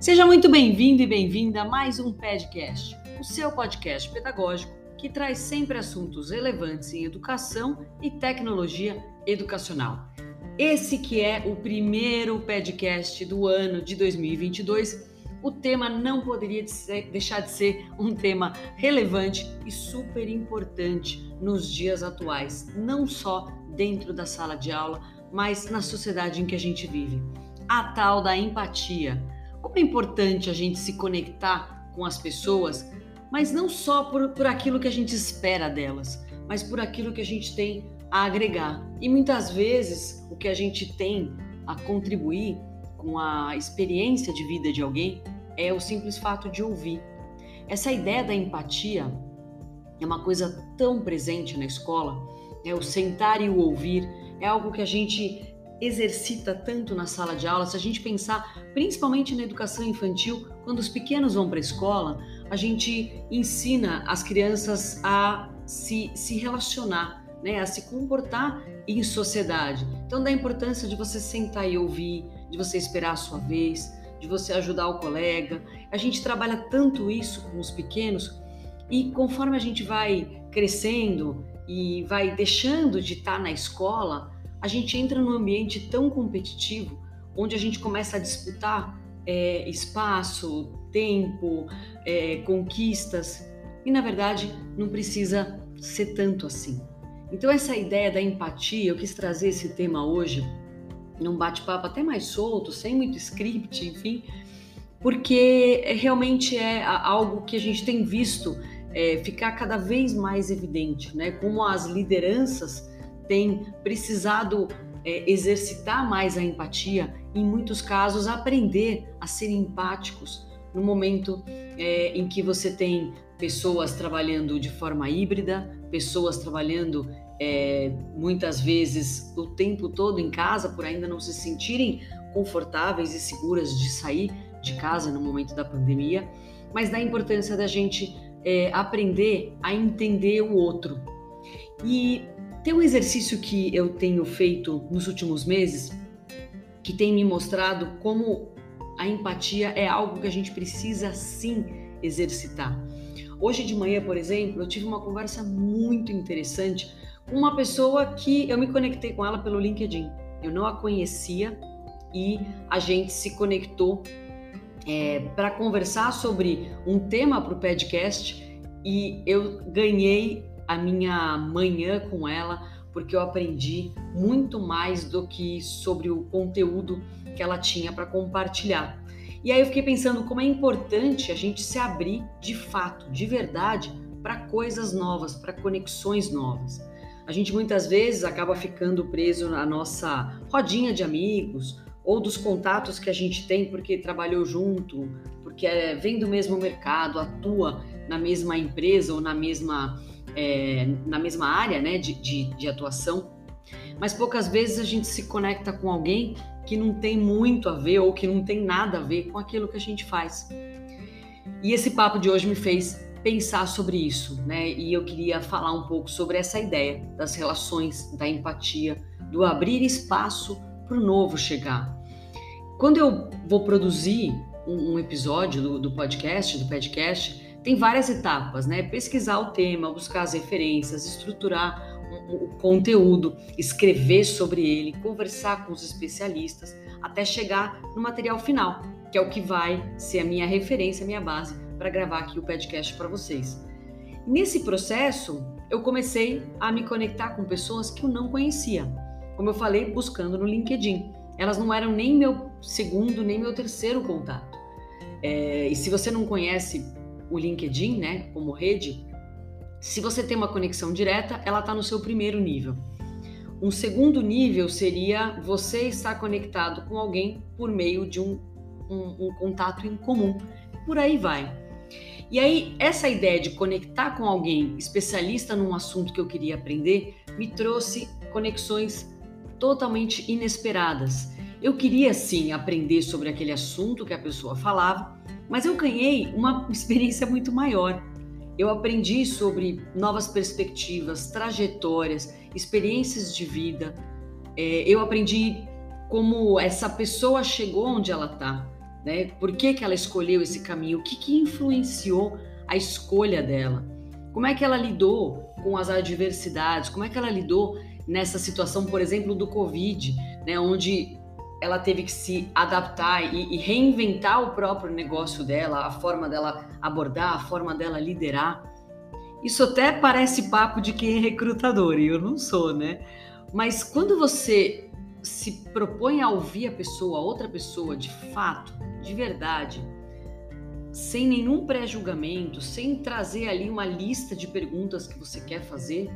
Seja muito bem-vindo e bem-vinda a mais um podcast, o seu podcast pedagógico que traz sempre assuntos relevantes em educação e tecnologia educacional. Esse que é o primeiro podcast do ano de 2022, o tema não poderia deixar de ser um tema relevante e super importante nos dias atuais, não só dentro da sala de aula, mas na sociedade em que a gente vive. A tal da empatia como é importante a gente se conectar com as pessoas, mas não só por, por aquilo que a gente espera delas, mas por aquilo que a gente tem a agregar. E muitas vezes o que a gente tem a contribuir com a experiência de vida de alguém é o simples fato de ouvir. Essa ideia da empatia é uma coisa tão presente na escola, é o sentar e o ouvir, é algo que a gente exercita tanto na sala de aula, se a gente pensar principalmente na educação infantil, quando os pequenos vão para a escola, a gente ensina as crianças a se, se relacionar, né, a se comportar em sociedade. Então, da importância de você sentar e ouvir, de você esperar a sua vez, de você ajudar o colega. A gente trabalha tanto isso com os pequenos e conforme a gente vai crescendo e vai deixando de estar na escola, a gente entra num ambiente tão competitivo, onde a gente começa a disputar é, espaço, tempo, é, conquistas, e na verdade não precisa ser tanto assim. Então, essa ideia da empatia, eu quis trazer esse tema hoje, num bate-papo até mais solto, sem muito script, enfim, porque realmente é algo que a gente tem visto é, ficar cada vez mais evidente, né? Como as lideranças têm precisado é, exercitar mais a empatia, em muitos casos aprender a ser empáticos no momento é, em que você tem pessoas trabalhando de forma híbrida, pessoas trabalhando é, muitas vezes o tempo todo em casa por ainda não se sentirem confortáveis e seguras de sair de casa no momento da pandemia, mas da importância da gente é, aprender a entender o outro. E tem um exercício que eu tenho feito nos últimos meses que tem me mostrado como a empatia é algo que a gente precisa sim exercitar. Hoje de manhã, por exemplo, eu tive uma conversa muito interessante com uma pessoa que eu me conectei com ela pelo LinkedIn. Eu não a conhecia e a gente se conectou é, para conversar sobre um tema para o podcast e eu ganhei a minha manhã com ela, porque eu aprendi muito mais do que sobre o conteúdo que ela tinha para compartilhar. E aí eu fiquei pensando como é importante a gente se abrir de fato, de verdade, para coisas novas, para conexões novas. A gente muitas vezes acaba ficando preso na nossa rodinha de amigos ou dos contatos que a gente tem porque trabalhou junto, porque é, vem do mesmo mercado, atua na mesma empresa ou na mesma é, na mesma área né, de, de, de atuação, mas poucas vezes a gente se conecta com alguém que não tem muito a ver ou que não tem nada a ver com aquilo que a gente faz. E esse papo de hoje me fez pensar sobre isso, né? E eu queria falar um pouco sobre essa ideia das relações, da empatia, do abrir espaço para o novo chegar. Quando eu vou produzir um, um episódio do, do podcast, do podcast, tem várias etapas, né? Pesquisar o tema, buscar as referências, estruturar o conteúdo, escrever sobre ele, conversar com os especialistas, até chegar no material final, que é o que vai ser a minha referência, a minha base para gravar aqui o podcast para vocês. Nesse processo, eu comecei a me conectar com pessoas que eu não conhecia. Como eu falei, buscando no LinkedIn. Elas não eram nem meu segundo, nem meu terceiro contato. É, e se você não conhece o LinkedIn, né, como rede, se você tem uma conexão direta, ela está no seu primeiro nível. Um segundo nível seria você estar conectado com alguém por meio de um, um, um contato em comum. Por aí vai. E aí, essa ideia de conectar com alguém especialista num assunto que eu queria aprender me trouxe conexões totalmente inesperadas. Eu queria sim aprender sobre aquele assunto que a pessoa falava, mas eu ganhei uma experiência muito maior. Eu aprendi sobre novas perspectivas, trajetórias, experiências de vida. É, eu aprendi como essa pessoa chegou onde ela está. né? Por que, que ela escolheu esse caminho? O que, que influenciou a escolha dela? Como é que ela lidou com as adversidades? Como é que ela lidou nessa situação, por exemplo, do Covid, né? Onde ela teve que se adaptar e, e reinventar o próprio negócio dela, a forma dela abordar, a forma dela liderar. Isso até parece papo de quem é recrutador, e eu não sou, né? Mas quando você se propõe a ouvir a pessoa, a outra pessoa, de fato, de verdade, sem nenhum pré-julgamento, sem trazer ali uma lista de perguntas que você quer fazer,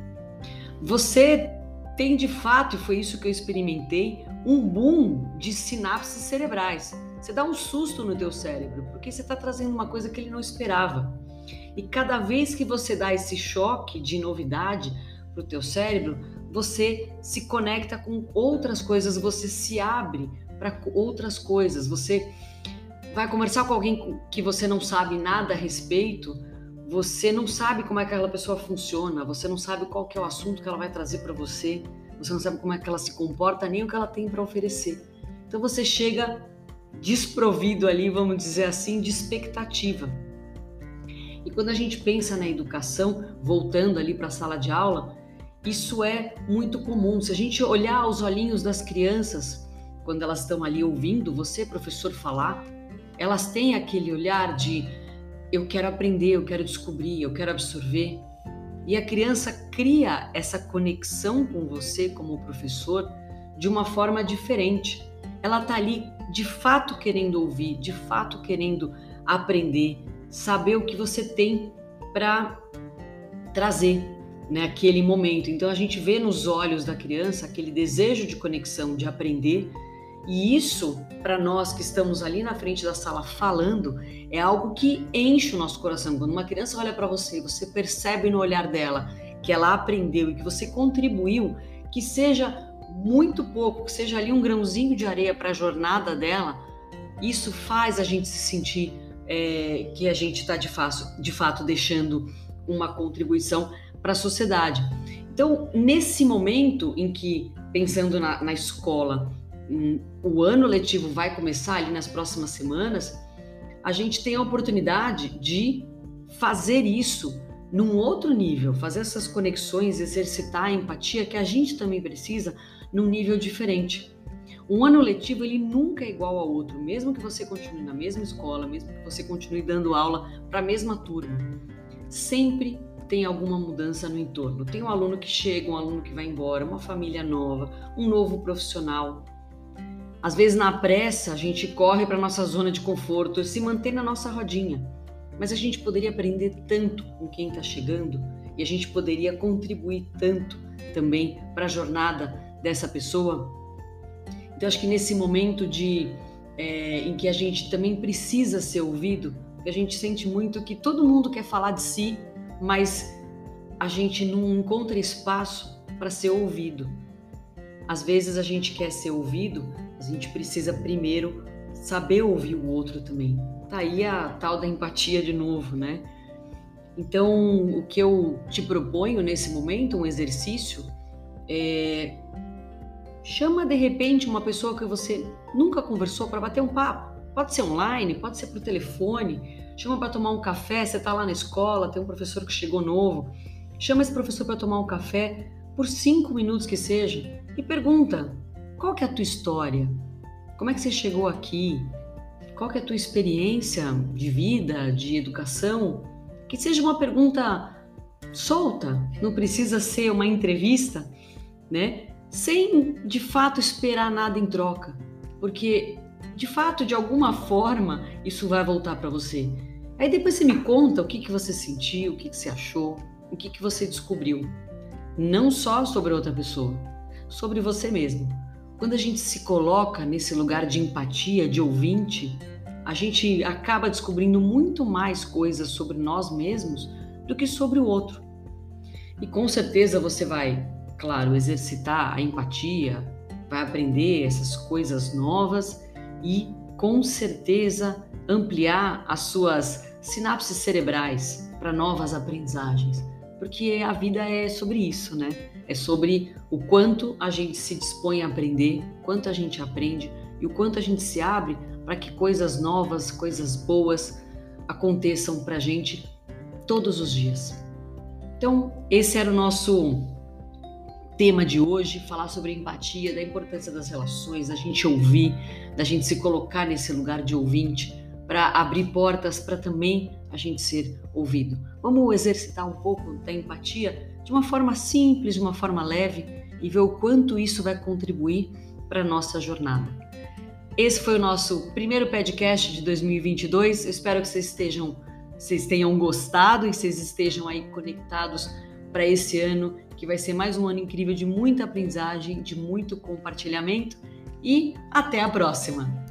você tem de fato, e foi isso que eu experimentei, um boom de sinapses cerebrais. Você dá um susto no teu cérebro, porque você está trazendo uma coisa que ele não esperava. E cada vez que você dá esse choque de novidade para o teu cérebro, você se conecta com outras coisas, você se abre para outras coisas, você vai conversar com alguém que você não sabe nada a respeito, você não sabe como é que aquela pessoa funciona, você não sabe qual que é o assunto que ela vai trazer para você, você não sabe como é que ela se comporta, nem o que ela tem para oferecer. Então você chega desprovido ali, vamos dizer assim, de expectativa. E quando a gente pensa na educação, voltando ali para a sala de aula, isso é muito comum. Se a gente olhar os olhinhos das crianças, quando elas estão ali ouvindo você, professor, falar, elas têm aquele olhar de eu quero aprender, eu quero descobrir, eu quero absorver. E a criança cria essa conexão com você como professor de uma forma diferente. Ela está ali de fato querendo ouvir, de fato querendo aprender, saber o que você tem para trazer naquele né, momento. Então a gente vê nos olhos da criança aquele desejo de conexão, de aprender, e isso, para nós que estamos ali na frente da sala falando, é algo que enche o nosso coração. Quando uma criança olha para você, você percebe no olhar dela que ela aprendeu e que você contribuiu, que seja muito pouco, que seja ali um grãozinho de areia para a jornada dela, isso faz a gente se sentir é, que a gente está de, de fato deixando uma contribuição para a sociedade. Então, nesse momento em que, pensando na, na escola, o ano letivo vai começar ali nas próximas semanas, a gente tem a oportunidade de fazer isso num outro nível, fazer essas conexões, exercitar a empatia que a gente também precisa num nível diferente. Um ano letivo ele nunca é igual ao outro, mesmo que você continue na mesma escola, mesmo que você continue dando aula para a mesma turma. Sempre tem alguma mudança no entorno. Tem um aluno que chega, um aluno que vai embora, uma família nova, um novo profissional. Às vezes, na pressa, a gente corre para nossa zona de conforto, se mantém na nossa rodinha. Mas a gente poderia aprender tanto com quem está chegando e a gente poderia contribuir tanto também para a jornada dessa pessoa. Então, acho que nesse momento de é, em que a gente também precisa ser ouvido, a gente sente muito que todo mundo quer falar de si, mas a gente não encontra espaço para ser ouvido. Às vezes a gente quer ser ouvido, a gente precisa primeiro saber ouvir o outro também. Tá aí a tal da empatia de novo, né? Então, o que eu te proponho nesse momento, um exercício, é chama de repente uma pessoa que você nunca conversou para bater um papo. Pode ser online, pode ser por telefone, chama para tomar um café, você está lá na escola, tem um professor que chegou novo, chama esse professor para tomar um café por cinco minutos que seja e pergunta qual que é a tua história, como é que você chegou aqui, qual que é a tua experiência de vida, de educação, que seja uma pergunta solta, não precisa ser uma entrevista, né? Sem de fato esperar nada em troca, porque de fato, de alguma forma, isso vai voltar para você. Aí depois você me conta o que, que você sentiu, o que, que você achou, o que, que você descobriu. Não só sobre outra pessoa, sobre você mesmo. Quando a gente se coloca nesse lugar de empatia, de ouvinte, a gente acaba descobrindo muito mais coisas sobre nós mesmos do que sobre o outro. E com certeza você vai, claro, exercitar a empatia, vai aprender essas coisas novas e com certeza ampliar as suas sinapses cerebrais para novas aprendizagens, porque a vida é sobre isso, né? É sobre o quanto a gente se dispõe a aprender, quanto a gente aprende e o quanto a gente se abre para que coisas novas, coisas boas aconteçam para a gente todos os dias. Então, esse era o nosso tema de hoje, falar sobre empatia, da importância das relações, da gente ouvir, da gente se colocar nesse lugar de ouvinte, para abrir portas para também a gente ser ouvido. Vamos exercitar um pouco da empatia de uma forma simples, de uma forma leve e ver o quanto isso vai contribuir para a nossa jornada. Esse foi o nosso primeiro podcast de 2022. Eu espero que vocês estejam, vocês tenham gostado e vocês estejam aí conectados para esse ano que vai ser mais um ano incrível de muita aprendizagem, de muito compartilhamento e até a próxima!